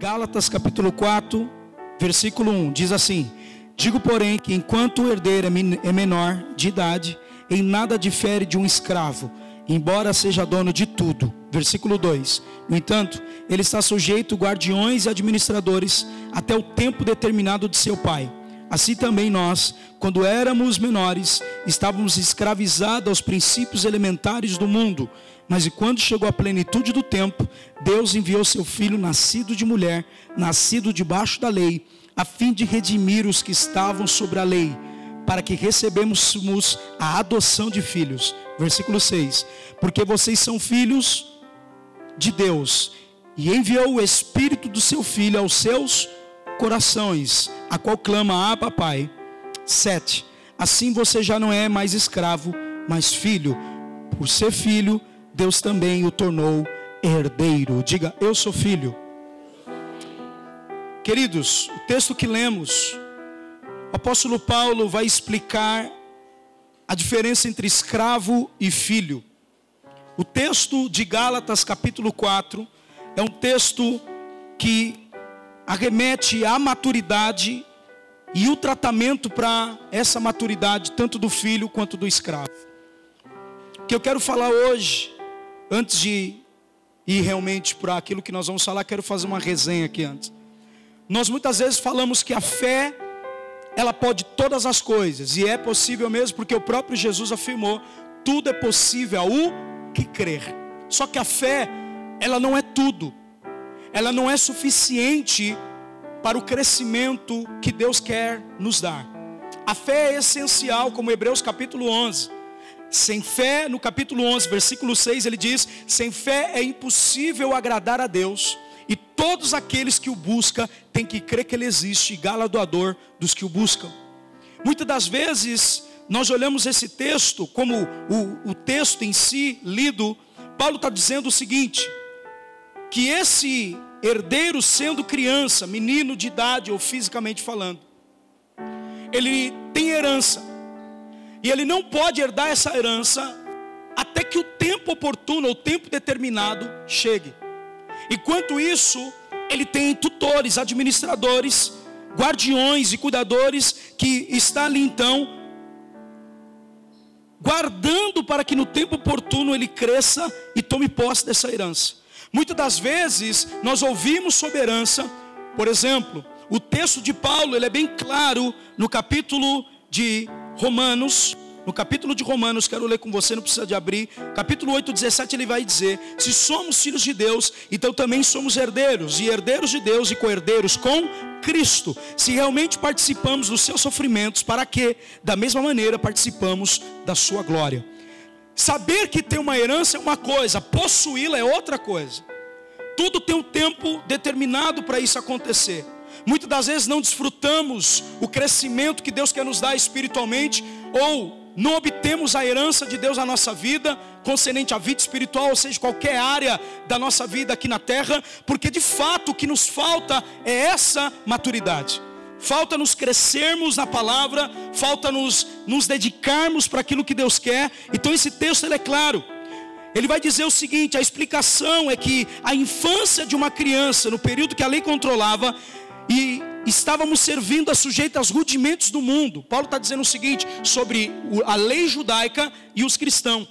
Gálatas capítulo 4, versículo 1, diz assim: Digo, porém, que enquanto o herdeiro é, é menor de idade, em nada difere de um escravo, embora seja dono de tudo. Versículo 2: No entanto, ele está sujeito guardiões e administradores até o tempo determinado de seu pai. Assim também nós, quando éramos menores, estávamos escravizados aos princípios elementares do mundo. Mas e quando chegou a plenitude do tempo, Deus enviou seu filho, nascido de mulher, nascido debaixo da lei, a fim de redimir os que estavam sobre a lei, para que recebêssemos a adoção de filhos. Versículo 6: Porque vocês são filhos de Deus, e enviou o Espírito do seu Filho aos seus corações, a qual clama, Abba Pai. 7. Assim você já não é mais escravo, mas filho. Por ser filho, Deus também o tornou herdeiro. Diga, eu sou filho. Queridos, o texto que lemos, o apóstolo Paulo vai explicar a diferença entre escravo e filho. O texto de Gálatas, capítulo 4, é um texto que arremete à maturidade e o tratamento para essa maturidade, tanto do filho quanto do escravo. O que eu quero falar hoje antes de ir realmente para aquilo que nós vamos falar, quero fazer uma resenha aqui antes. Nós muitas vezes falamos que a fé, ela pode todas as coisas, e é possível mesmo, porque o próprio Jesus afirmou: tudo é possível ao que crer. Só que a fé, ela não é tudo, ela não é suficiente para o crescimento que Deus quer nos dar. A fé é essencial, como Hebreus capítulo 11. Sem fé, no capítulo 11, versículo 6, ele diz: Sem fé é impossível agradar a Deus, e todos aqueles que o buscam têm que crer que Ele existe, e galardoador dos que o buscam. Muitas das vezes, nós olhamos esse texto como o, o texto em si lido, Paulo está dizendo o seguinte: que esse herdeiro, sendo criança, menino de idade ou fisicamente falando, ele tem herança, e ele não pode herdar essa herança até que o tempo oportuno, o tempo determinado chegue. Enquanto isso, ele tem tutores, administradores, guardiões e cuidadores que está ali então guardando para que no tempo oportuno ele cresça e tome posse dessa herança. Muitas das vezes nós ouvimos sobre herança, por exemplo, o texto de Paulo, ele é bem claro no capítulo de Romanos, no capítulo de Romanos, quero ler com você, não precisa de abrir. Capítulo 8, 17, ele vai dizer: Se somos filhos de Deus, então também somos herdeiros, e herdeiros de Deus e co-herdeiros com Cristo. Se realmente participamos dos seus sofrimentos, para que, da mesma maneira, participamos da sua glória. Saber que tem uma herança é uma coisa, possuí-la é outra coisa. Tudo tem um tempo determinado para isso acontecer. Muitas das vezes não desfrutamos o crescimento que Deus quer nos dar espiritualmente, ou não obtemos a herança de Deus na nossa vida, concernente à vida espiritual, ou seja, qualquer área da nossa vida aqui na terra, porque de fato o que nos falta é essa maturidade. Falta nos crescermos na palavra, falta nos, nos dedicarmos para aquilo que Deus quer. Então esse texto ele é claro. Ele vai dizer o seguinte: a explicação é que a infância de uma criança, no período que a lei controlava, e estávamos servindo a sujeita aos rudimentos do mundo. Paulo está dizendo o seguinte sobre a lei judaica e os cristãos.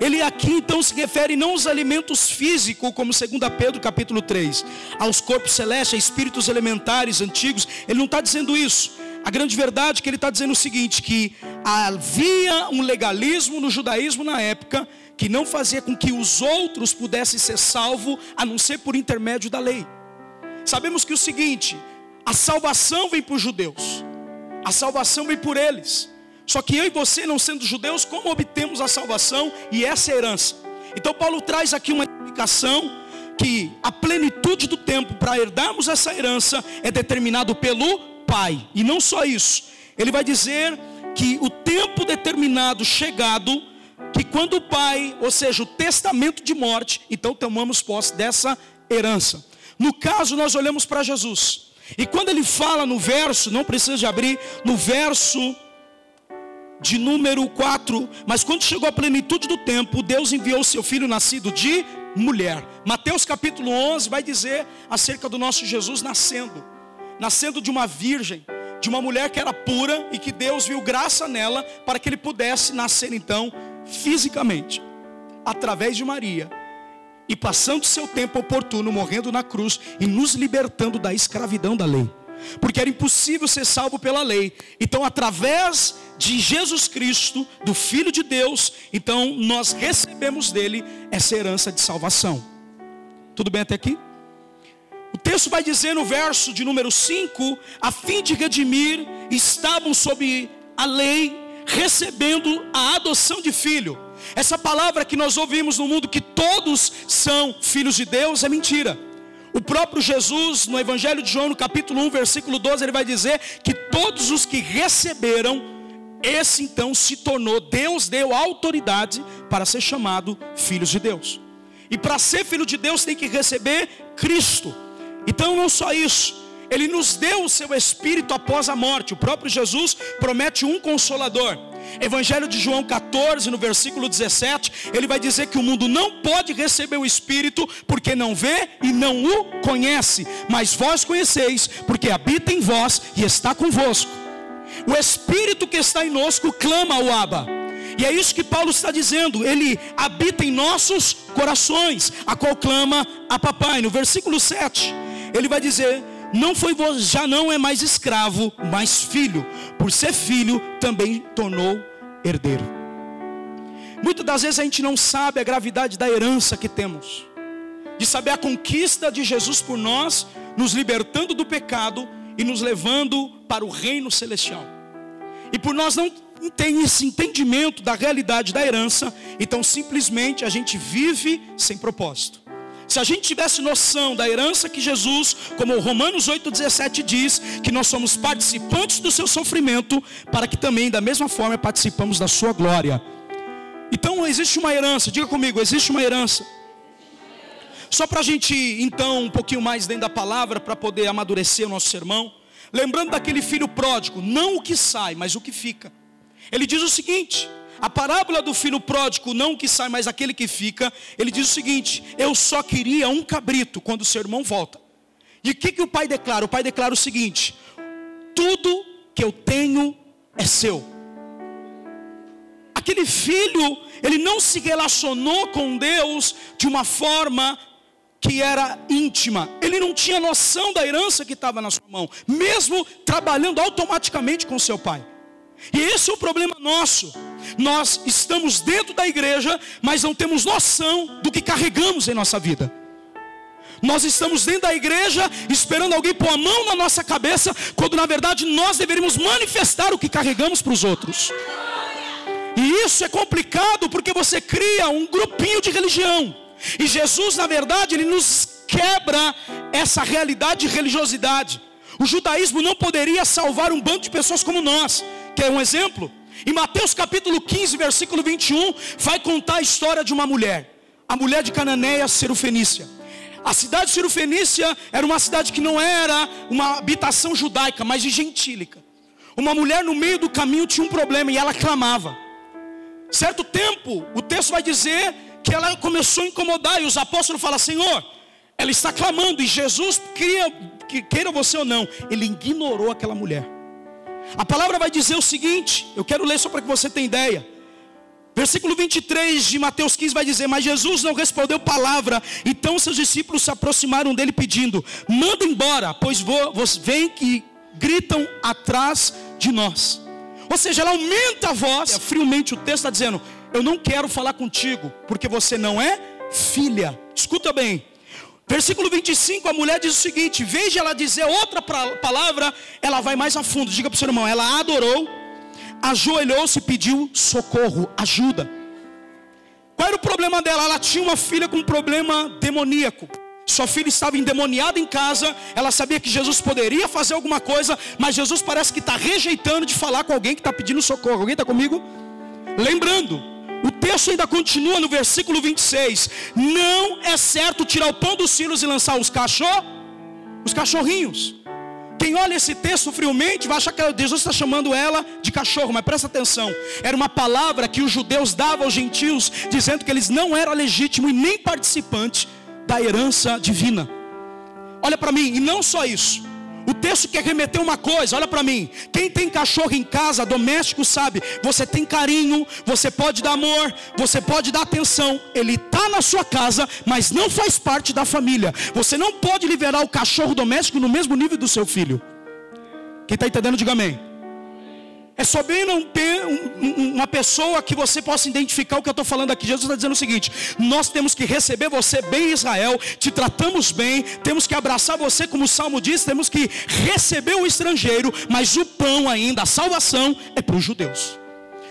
Ele aqui então se refere não aos alimentos físicos, como 2 Pedro capítulo 3, aos corpos celestes, a espíritos elementares antigos. Ele não está dizendo isso. A grande verdade é que ele está dizendo o seguinte: que havia um legalismo no judaísmo na época que não fazia com que os outros pudessem ser salvos, a não ser por intermédio da lei. Sabemos que o seguinte, a salvação vem por judeus. A salvação vem por eles. Só que eu e você, não sendo judeus, como obtemos a salvação e essa herança? Então Paulo traz aqui uma explicação que a plenitude do tempo para herdarmos essa herança é determinado pelo Pai. E não só isso. Ele vai dizer que o tempo determinado chegado, que quando o Pai, ou seja, o testamento de morte, então tomamos posse dessa herança. No caso, nós olhamos para Jesus. E quando ele fala no verso, não precisa de abrir, no verso de número 4, mas quando chegou a plenitude do tempo, Deus enviou seu filho nascido de mulher. Mateus capítulo 11 vai dizer acerca do nosso Jesus nascendo, nascendo de uma virgem, de uma mulher que era pura e que Deus viu graça nela para que ele pudesse nascer então fisicamente, através de Maria. E passando seu tempo oportuno, morrendo na cruz e nos libertando da escravidão da lei porque era impossível ser salvo pela lei. Então, através de Jesus Cristo, do Filho de Deus, então nós recebemos dele essa herança de salvação. Tudo bem até aqui? O texto vai dizer no verso de número 5: a fim de redimir, estavam sob a lei, recebendo a adoção de filho. Essa palavra que nós ouvimos no mundo que todos são filhos de Deus é mentira. O próprio Jesus, no Evangelho de João, no capítulo 1, versículo 12, ele vai dizer que todos os que receberam, esse então se tornou, Deus deu autoridade para ser chamado filhos de Deus. E para ser filho de Deus tem que receber Cristo. Então não só isso, ele nos deu o seu espírito após a morte. O próprio Jesus promete um consolador. Evangelho de João 14, no versículo 17, ele vai dizer que o mundo não pode receber o Espírito porque não vê e não o conhece, mas vós conheceis, porque habita em vós e está convosco. O Espírito que está em nós clama ao Abba. E é isso que Paulo está dizendo. Ele habita em nossos corações, a qual clama a papai. No versículo 7, ele vai dizer: não foi já não é mais escravo, mas filho. Por ser filho, também tornou herdeiro. Muitas das vezes a gente não sabe a gravidade da herança que temos, de saber a conquista de Jesus por nós, nos libertando do pecado e nos levando para o reino celestial. E por nós não ter esse entendimento da realidade da herança, então simplesmente a gente vive sem propósito. Se a gente tivesse noção da herança que Jesus, como Romanos 8,17 diz, que nós somos participantes do seu sofrimento, para que também, da mesma forma, participamos da sua glória. Então existe uma herança, diga comigo, existe uma herança. Só para a gente então um pouquinho mais dentro da palavra, para poder amadurecer o nosso sermão. Lembrando daquele filho pródigo, não o que sai, mas o que fica. Ele diz o seguinte: a parábola do filho pródigo, não que sai, mas aquele que fica, ele diz o seguinte: Eu só queria um cabrito quando o seu irmão volta. E o que, que o pai declara? O pai declara o seguinte: Tudo que eu tenho é seu. Aquele filho, ele não se relacionou com Deus de uma forma que era íntima. Ele não tinha noção da herança que estava na sua mão, mesmo trabalhando automaticamente com seu pai. E esse é o problema nosso. Nós estamos dentro da igreja, mas não temos noção do que carregamos em nossa vida. Nós estamos dentro da igreja esperando alguém pôr a mão na nossa cabeça, quando na verdade nós deveríamos manifestar o que carregamos para os outros. E isso é complicado porque você cria um grupinho de religião. E Jesus, na verdade, ele nos quebra essa realidade de religiosidade. O judaísmo não poderia salvar um bando de pessoas como nós. Quer um exemplo? Em Mateus capítulo 15, versículo 21, vai contar a história de uma mulher, a mulher de Cananéia Serufenícia. A cidade de Serufenícia era uma cidade que não era uma habitação judaica, mas de gentílica. Uma mulher no meio do caminho tinha um problema e ela clamava. Certo tempo, o texto vai dizer que ela começou a incomodar e os apóstolos falam: Senhor, ela está clamando e Jesus, queria, queira você ou não, ele ignorou aquela mulher. A palavra vai dizer o seguinte, eu quero ler só para que você tenha ideia. Versículo 23 de Mateus 15 vai dizer: Mas Jesus não respondeu palavra. Então seus discípulos se aproximaram dele pedindo: Manda embora, pois vem que gritam atrás de nós. Ou seja, ela aumenta a voz. Friamente o texto está dizendo: Eu não quero falar contigo, porque você não é filha. Escuta bem. Versículo 25, a mulher diz o seguinte: veja ela dizer outra palavra, ela vai mais a fundo. Diga para o seu irmão: ela adorou, ajoelhou-se e pediu socorro, ajuda. Qual era o problema dela? Ela tinha uma filha com um problema demoníaco. Sua filha estava endemoniada em casa. Ela sabia que Jesus poderia fazer alguma coisa, mas Jesus parece que está rejeitando de falar com alguém que está pedindo socorro. Alguém está comigo? Lembrando, texto ainda continua no versículo 26. Não é certo tirar o pão dos filhos e lançar os cachorros, os cachorrinhos. Quem olha esse texto friamente vai achar que Jesus está chamando ela de cachorro, mas presta atenção. Era uma palavra que os judeus davam aos gentios, dizendo que eles não eram legítimos e nem participantes da herança divina. Olha para mim, e não só isso. O texto quer remeter uma coisa, olha para mim. Quem tem cachorro em casa, doméstico, sabe, você tem carinho, você pode dar amor, você pode dar atenção. Ele está na sua casa, mas não faz parte da família. Você não pode liberar o cachorro doméstico no mesmo nível do seu filho. Quem está entendendo, diga amém. É só bem não ter um, uma pessoa que você possa identificar o que eu estou falando aqui. Jesus está dizendo o seguinte: nós temos que receber você bem, Israel, te tratamos bem, temos que abraçar você, como o Salmo diz, temos que receber o estrangeiro, mas o pão ainda, a salvação é para os judeus.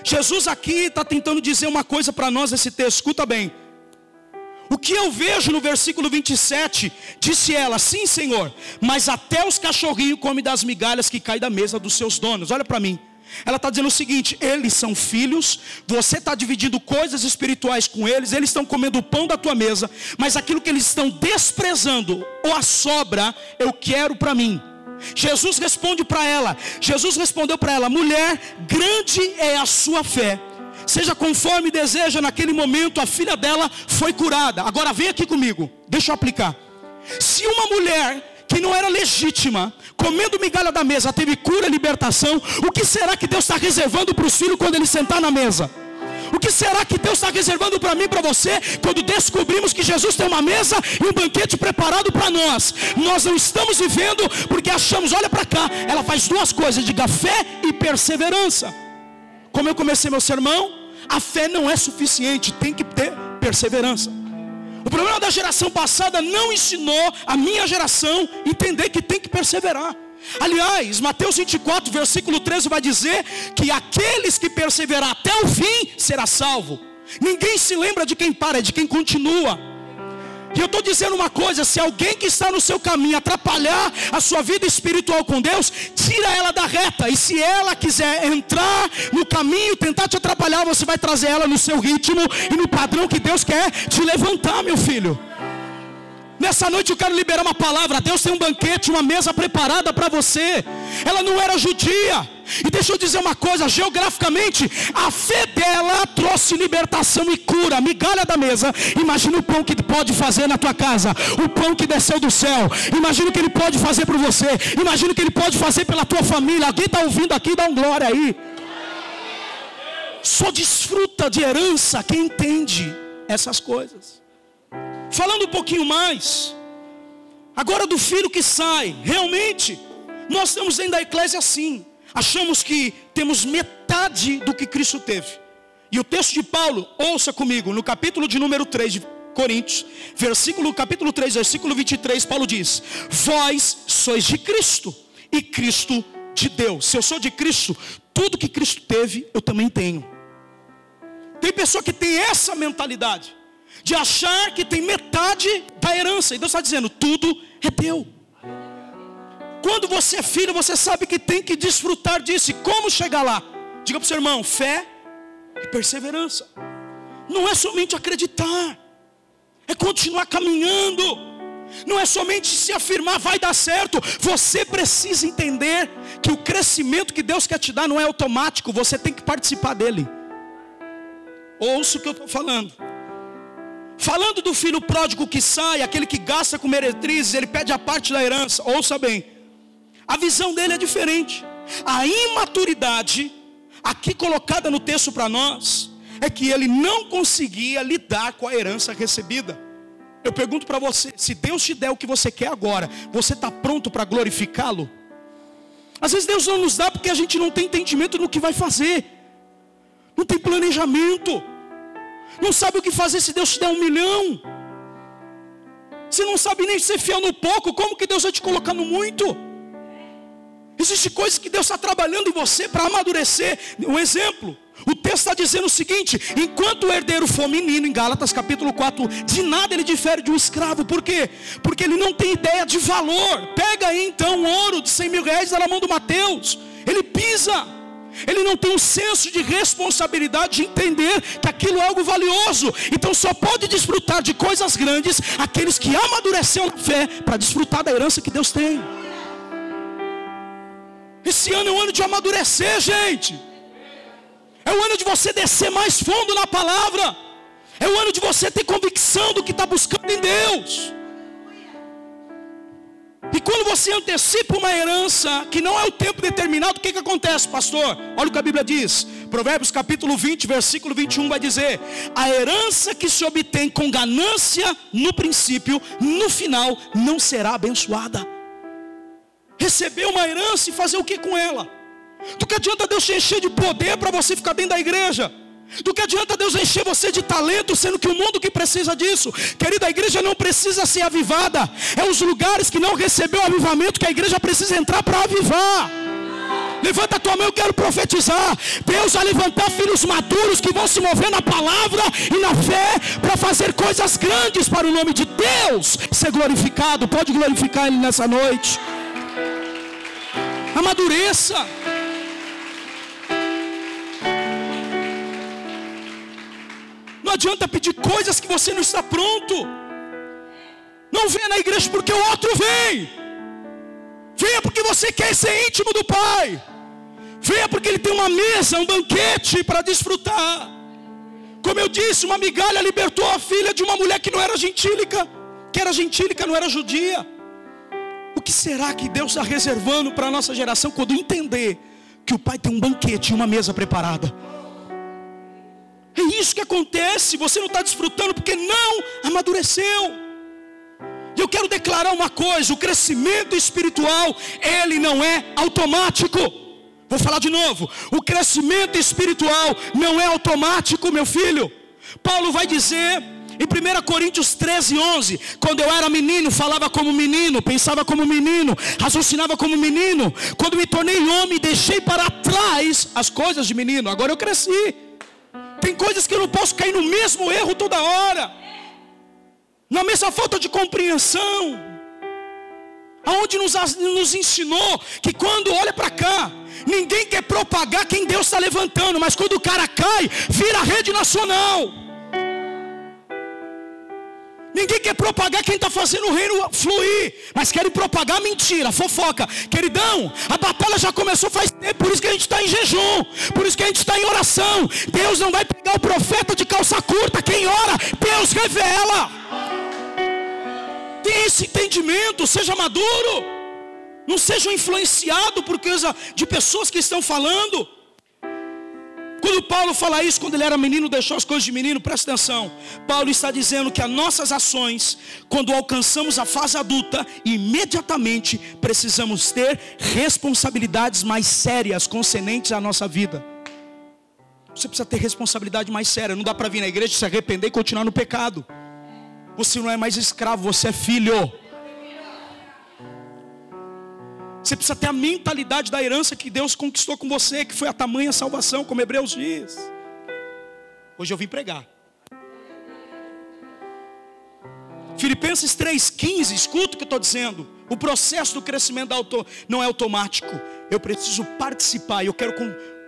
Jesus aqui está tentando dizer uma coisa para nós nesse texto, escuta bem. O que eu vejo no versículo 27, disse ela, sim Senhor, mas até os cachorrinhos comem das migalhas que caem da mesa dos seus donos. Olha para mim. Ela está dizendo o seguinte: eles são filhos, você está dividindo coisas espirituais com eles, eles estão comendo o pão da tua mesa, mas aquilo que eles estão desprezando, ou a sobra, eu quero para mim. Jesus responde para ela: Jesus respondeu para ela, mulher, grande é a sua fé, seja conforme deseja, naquele momento a filha dela foi curada. Agora vem aqui comigo, deixa eu aplicar. Se uma mulher que não era legítima, comendo migalha da mesa, teve cura e libertação, o que será que Deus está reservando para os filhos quando ele sentar na mesa? O que será que Deus está reservando para mim e para você quando descobrimos que Jesus tem uma mesa e um banquete preparado para nós? Nós não estamos vivendo porque achamos, olha para cá, ela faz duas coisas: diga fé e perseverança. Como eu comecei meu sermão, a fé não é suficiente, tem que ter perseverança. O problema da geração passada não ensinou a minha geração entender que tem que perseverar. Aliás, Mateus 24, versículo 13 vai dizer que aqueles que perseverar até o fim será salvo. Ninguém se lembra de quem para, é de quem continua. E eu estou dizendo uma coisa: se alguém que está no seu caminho atrapalhar a sua vida espiritual com Deus, tira ela da reta. E se ela quiser entrar no caminho, tentar te atrapalhar, você vai trazer ela no seu ritmo e no padrão que Deus quer te levantar, meu filho. Nessa noite eu quero liberar uma palavra. Deus tem um banquete, uma mesa preparada para você. Ela não era judia. E deixa eu dizer uma coisa: geograficamente, a fé dela trouxe libertação e cura. Migalha da mesa. Imagina o pão que pode fazer na tua casa. O pão que desceu do céu. Imagina o que ele pode fazer por você. Imagina o que ele pode fazer pela tua família. Alguém está ouvindo aqui? Dá um glória aí. Só desfruta de herança quem entende essas coisas. Falando um pouquinho mais, agora do filho que sai, realmente, nós estamos dentro da eclésia assim, achamos que temos metade do que Cristo teve. E o texto de Paulo, ouça comigo, no capítulo de número 3 de Coríntios, versículo, capítulo 3, versículo 23, Paulo diz: Vós sois de Cristo, e Cristo de Deus. Se eu sou de Cristo, tudo que Cristo teve, eu também tenho. Tem pessoa que tem essa mentalidade de achar que tem metade da herança. E Deus está dizendo: tudo é teu. Quando você é filho, você sabe que tem que desfrutar disso. E como chegar lá? Diga para o seu irmão: fé e perseverança. Não é somente acreditar, é continuar caminhando. Não é somente se afirmar vai dar certo. Você precisa entender que o crescimento que Deus quer te dar não é automático. Você tem que participar dele. Ouça o que eu estou falando. Falando do filho pródigo que sai, aquele que gasta com meretrizes, ele pede a parte da herança. Ouça bem, visão dele é diferente. A imaturidade, aqui colocada no texto para nós, é que ele não conseguia lidar com a herança recebida. Eu pergunto para você: se Deus te der o que você quer agora, você está pronto para glorificá-lo? Às vezes Deus não nos dá porque a gente não tem entendimento no que vai fazer, não tem planejamento. Não sabe o que fazer se Deus te der um milhão. Você não sabe nem ser fiel no pouco, como que Deus vai te colocar no muito? Existem coisas que Deus está trabalhando em você para amadurecer. Um exemplo, o texto está dizendo o seguinte: enquanto o herdeiro for menino, em Gálatas capítulo 4, de nada ele difere de um escravo. Por quê? Porque ele não tem ideia de valor. Pega aí então o ouro de 100 mil reais na mão do Mateus. Ele pisa. Ele não tem um senso de responsabilidade de entender que aquilo é algo valioso. Então só pode desfrutar de coisas grandes aqueles que amadureceram na fé para desfrutar da herança que Deus tem. Esse ano é um ano de amadurecer, gente. É o ano de você descer mais fundo na palavra. É o ano de você ter convicção do que está buscando em Deus. E quando você antecipa uma herança que não é o tempo determinado, o que, que acontece, pastor? Olha o que a Bíblia diz. Provérbios capítulo 20, versículo 21 vai dizer: A herança que se obtém com ganância no princípio, no final não será abençoada. Receber uma herança e fazer o que com ela? Do que adianta Deus te encher de poder para você ficar dentro da igreja? Do que adianta Deus encher você de talento, sendo que o mundo que precisa disso, querida, a igreja não precisa ser avivada, é os lugares que não recebeu avivamento que a igreja precisa entrar para avivar. Levanta a tua mão, eu quero profetizar. Deus vai levantar filhos maduros que vão se mover na palavra e na fé para fazer coisas grandes para o nome de Deus ser glorificado. Pode glorificar Ele nessa noite. Amadureça. Não adianta pedir coisas que você não está pronto. Não venha na igreja porque o outro vem. Venha porque você quer ser íntimo do Pai. Venha porque Ele tem uma mesa, um banquete para desfrutar. Como eu disse, uma migalha libertou a filha de uma mulher que não era gentílica, que era gentílica, não era judia. Que será que Deus está reservando para a nossa geração quando entender que o Pai tem um banquete e uma mesa preparada? É isso que acontece. Você não está desfrutando porque não amadureceu. E eu quero declarar uma coisa: o crescimento espiritual, ele não é automático. Vou falar de novo: o crescimento espiritual não é automático, meu filho. Paulo vai dizer em 1 Coríntios 13, 11: Quando eu era menino, falava como menino, pensava como menino, raciocinava como menino. Quando me tornei homem, deixei para trás as coisas de menino. Agora eu cresci. Tem coisas que eu não posso cair no mesmo erro toda hora, na mesma falta de compreensão. Aonde nos, nos ensinou que quando olha para cá, ninguém quer propagar quem Deus está levantando, mas quando o cara cai, vira rede nacional. Ninguém quer propagar quem está fazendo o reino fluir, mas querem propagar mentira, fofoca. Queridão, a batalha já começou faz tempo, por isso que a gente está em jejum, por isso que a gente está em oração. Deus não vai pegar o profeta de calça curta, quem ora, Deus revela. Tem esse entendimento, seja maduro, não seja influenciado por causa de pessoas que estão falando. Quando Paulo fala isso, quando ele era menino, deixou as coisas de menino, presta atenção. Paulo está dizendo que as nossas ações, quando alcançamos a fase adulta, imediatamente precisamos ter responsabilidades mais sérias concernentes à nossa vida. Você precisa ter responsabilidade mais séria. Não dá para vir na igreja, se arrepender e continuar no pecado. Você não é mais escravo, você é filho. Você precisa ter a mentalidade da herança que Deus conquistou com você, que foi a tamanha salvação, como Hebreus diz. Hoje eu vim pregar. Filipenses 3,15, escuta o que eu estou dizendo. O processo do crescimento não é automático. Eu preciso participar. Eu quero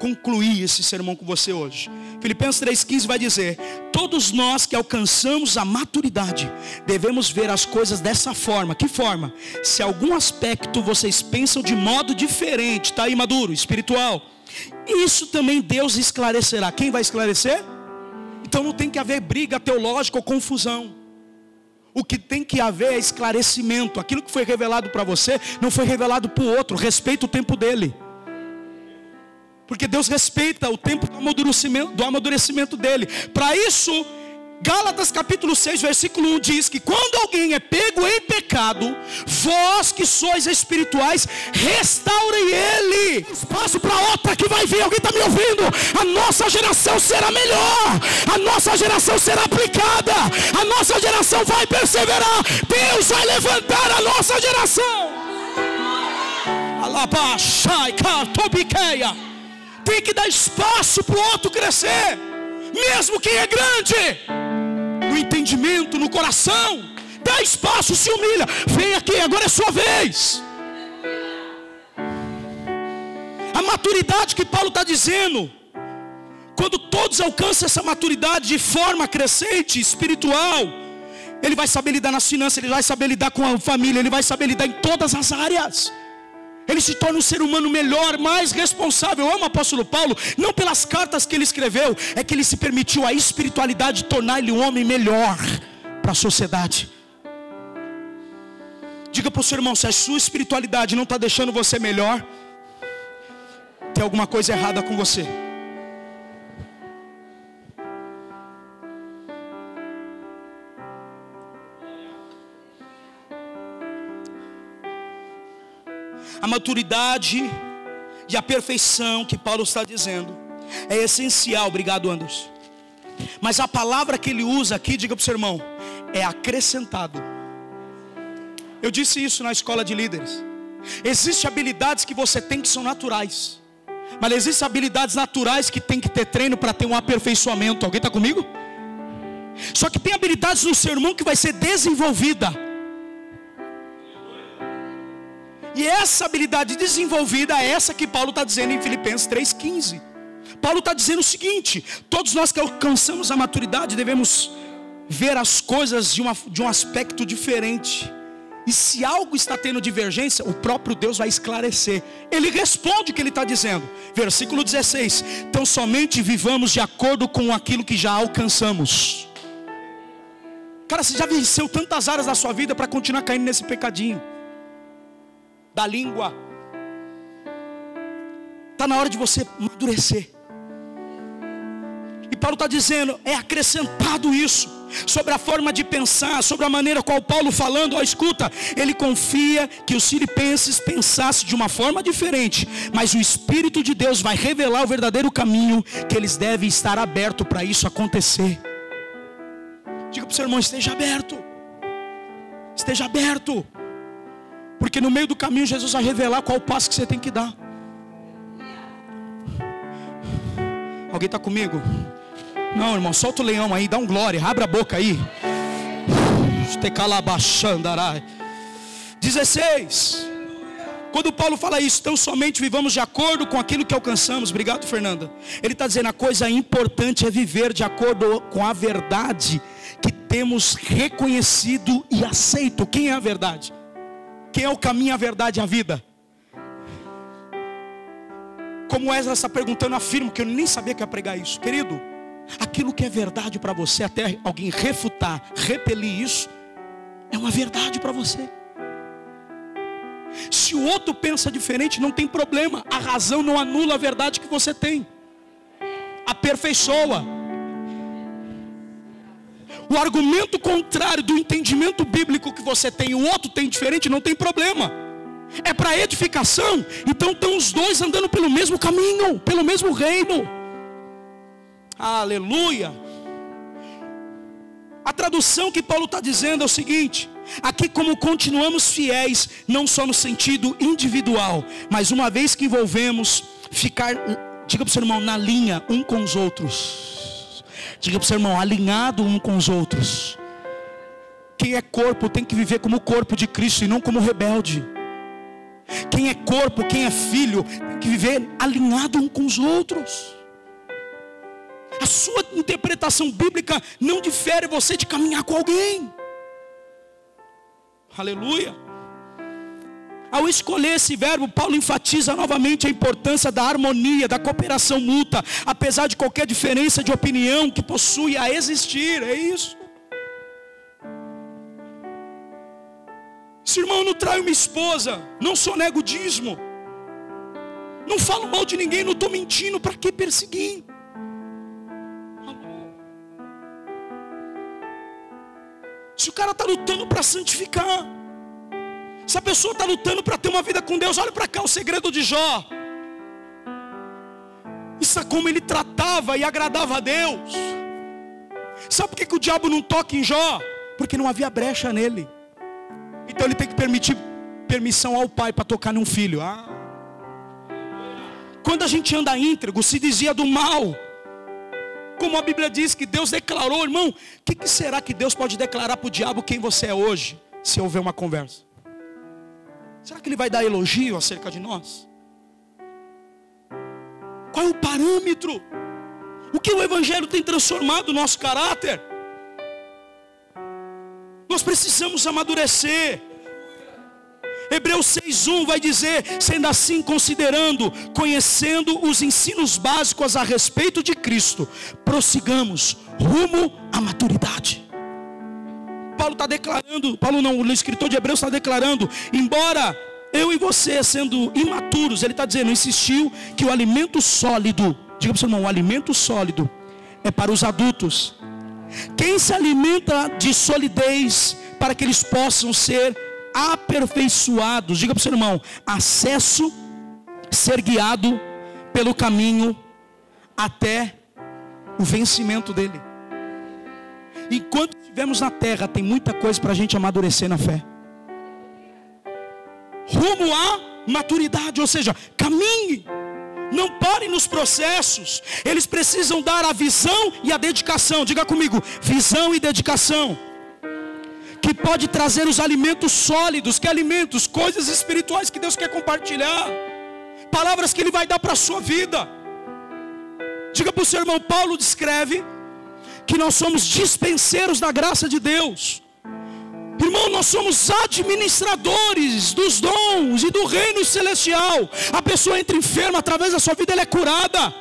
concluir esse sermão com você hoje. Filipenses 3,15 vai dizer: Todos nós que alcançamos a maturidade, devemos ver as coisas dessa forma. Que forma? Se algum aspecto vocês pensam de modo diferente, está aí maduro, espiritual. Isso também Deus esclarecerá. Quem vai esclarecer? Então não tem que haver briga teológica ou confusão. O que tem que haver é esclarecimento. Aquilo que foi revelado para você não foi revelado para o outro. Respeita o tempo dele. Porque Deus respeita o tempo do amadurecimento, do amadurecimento dele. Para isso, Gálatas capítulo 6, versículo 1 diz que quando alguém é pego em pecado, vós que sois espirituais, restaurem ele. Espaço para outra que vai vir, alguém está me ouvindo? A nossa geração será melhor, a nossa geração será aplicada, a nossa geração vai perseverar. Deus vai levantar a nossa geração. Alabashai, Tobiqueia tem que dar espaço para o outro crescer, mesmo quem é grande, no entendimento, no coração. Dá espaço, se humilha. Vem aqui, agora é sua vez. A maturidade que Paulo está dizendo, quando todos alcançam essa maturidade de forma crescente, espiritual, ele vai saber lidar nas finanças, ele vai saber lidar com a família, ele vai saber lidar em todas as áreas. Ele se torna um ser humano melhor, mais responsável. Eu amo o apóstolo Paulo, não pelas cartas que ele escreveu, é que ele se permitiu a espiritualidade tornar ele um homem melhor para a sociedade. Diga para o seu irmão: se a sua espiritualidade não está deixando você melhor, tem alguma coisa errada com você. A maturidade e a perfeição que Paulo está dizendo é essencial, obrigado Anderson. Mas a palavra que ele usa aqui, diga para o seu irmão, é acrescentado. Eu disse isso na escola de líderes. Existem habilidades que você tem que são naturais. Mas existem habilidades naturais que tem que ter treino para ter um aperfeiçoamento. Alguém está comigo? Só que tem habilidades no seu irmão que vai ser desenvolvida. E essa habilidade desenvolvida é essa que Paulo está dizendo em Filipenses 3,15. Paulo está dizendo o seguinte: todos nós que alcançamos a maturidade devemos ver as coisas de, uma, de um aspecto diferente. E se algo está tendo divergência, o próprio Deus vai esclarecer. Ele responde o que ele está dizendo. Versículo 16: Então somente vivamos de acordo com aquilo que já alcançamos. Cara, você já venceu tantas áreas da sua vida para continuar caindo nesse pecadinho da língua. Está na hora de você amadurecer. E Paulo está dizendo, é acrescentado isso sobre a forma de pensar, sobre a maneira qual Paulo falando, ó, escuta, ele confia que os filipenses pensassem de uma forma diferente, mas o Espírito de Deus vai revelar o verdadeiro caminho que eles devem estar abertos para isso acontecer. Diga para o seu irmão, esteja aberto. Esteja aberto. Porque no meio do caminho Jesus vai revelar qual o passo que você tem que dar. Alguém está comigo? Não, irmão, solta o leão aí, dá um glória, abre a boca aí. 16. Quando Paulo fala isso, então somente vivamos de acordo com aquilo que alcançamos. Obrigado, Fernanda. Ele está dizendo a coisa importante é viver de acordo com a verdade que temos reconhecido e aceito. Quem é a verdade? Quem é o caminho, a verdade e a vida? Como Ezra está perguntando, afirmo que eu nem sabia que ia pregar isso. Querido, aquilo que é verdade para você, até alguém refutar, repelir isso, é uma verdade para você. Se o outro pensa diferente, não tem problema. A razão não anula a verdade que você tem. Aperfeiçoa. O argumento contrário do entendimento bíblico que você tem, o outro tem diferente, não tem problema. É para edificação. Então estão os dois andando pelo mesmo caminho, pelo mesmo reino. Aleluia. A tradução que Paulo está dizendo é o seguinte: aqui, como continuamos fiéis, não só no sentido individual, mas uma vez que envolvemos, ficar, diga para o seu irmão, na linha um com os outros. Diga para o seu irmão, alinhado um com os outros. Quem é corpo tem que viver como corpo de Cristo e não como rebelde. Quem é corpo, quem é filho, tem que viver alinhado um com os outros. A sua interpretação bíblica não difere você de caminhar com alguém. Aleluia. Ao escolher esse verbo, Paulo enfatiza novamente a importância da harmonia, da cooperação mútua, apesar de qualquer diferença de opinião que possui a existir. É isso. Se irmão não trai uma esposa, não sou nego dízimo, não falo mal de ninguém, não estou mentindo, para que perseguir? Se o cara está lutando para santificar, se a pessoa está lutando para ter uma vida com Deus, olha para cá o segredo de Jó. Isso é como ele tratava e agradava a Deus. Sabe por que, que o diabo não toca em Jó? Porque não havia brecha nele. Então ele tem que permitir permissão ao pai para tocar num filho. Ah. Quando a gente anda íntegro, se dizia do mal. Como a Bíblia diz que Deus declarou, irmão, o que, que será que Deus pode declarar para o diabo quem você é hoje, se houver uma conversa? Será que ele vai dar elogio acerca de nós? Qual é o parâmetro? O que o Evangelho tem transformado o nosso caráter? Nós precisamos amadurecer. Hebreus 6:1 vai dizer: "Sendo assim, considerando, conhecendo os ensinos básicos a respeito de Cristo, prossigamos rumo à maturidade." Paulo está declarando, Paulo não, o escritor de Hebreus está declarando, embora eu e você sendo imaturos, ele está dizendo, insistiu que o alimento sólido, diga para o seu irmão, o alimento sólido é para os adultos. Quem se alimenta de solidez para que eles possam ser aperfeiçoados, diga para o seu irmão, acesso, ser guiado pelo caminho até o vencimento dele. Enquanto estivermos na terra, tem muita coisa para a gente amadurecer na fé. Rumo à maturidade, ou seja, caminhe. Não pare nos processos. Eles precisam dar a visão e a dedicação. Diga comigo, visão e dedicação. Que pode trazer os alimentos sólidos. Que alimentos? Coisas espirituais que Deus quer compartilhar. Palavras que Ele vai dar para a sua vida. Diga para o seu irmão, Paulo descreve que nós somos dispenseiros da graça de Deus. Irmão, nós somos administradores dos dons e do reino celestial. A pessoa entra enferma, através da sua vida ela é curada.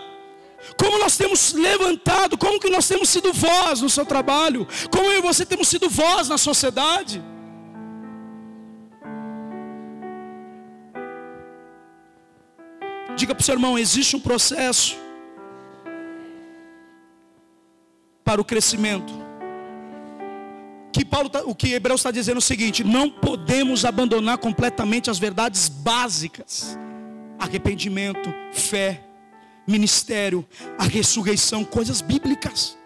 Como nós temos levantado, como que nós temos sido voz no seu trabalho, como eu e você temos sido voz na sociedade. Diga para o seu irmão, existe um processo para o crescimento que Paulo, tá, o que Hebreus está dizendo é o seguinte: não podemos abandonar completamente as verdades básicas, arrependimento, fé, ministério, a ressurreição, coisas bíblicas,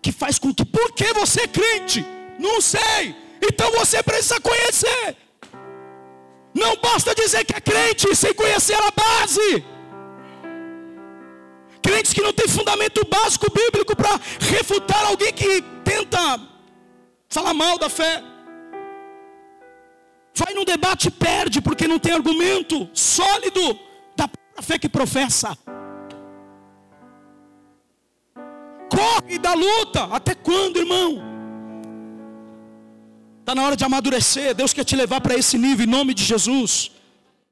que faz com que, por que você é crente? Não sei, então você precisa conhecer. Não basta dizer que é crente sem conhecer a base. Crentes que não têm fundamento básico bíblico para refutar alguém que tenta Fala mal da fé. Vai num debate e perde, porque não tem argumento sólido da fé que professa. Corre da luta. Até quando, irmão? Está na hora de amadurecer. Deus quer te levar para esse nível em nome de Jesus.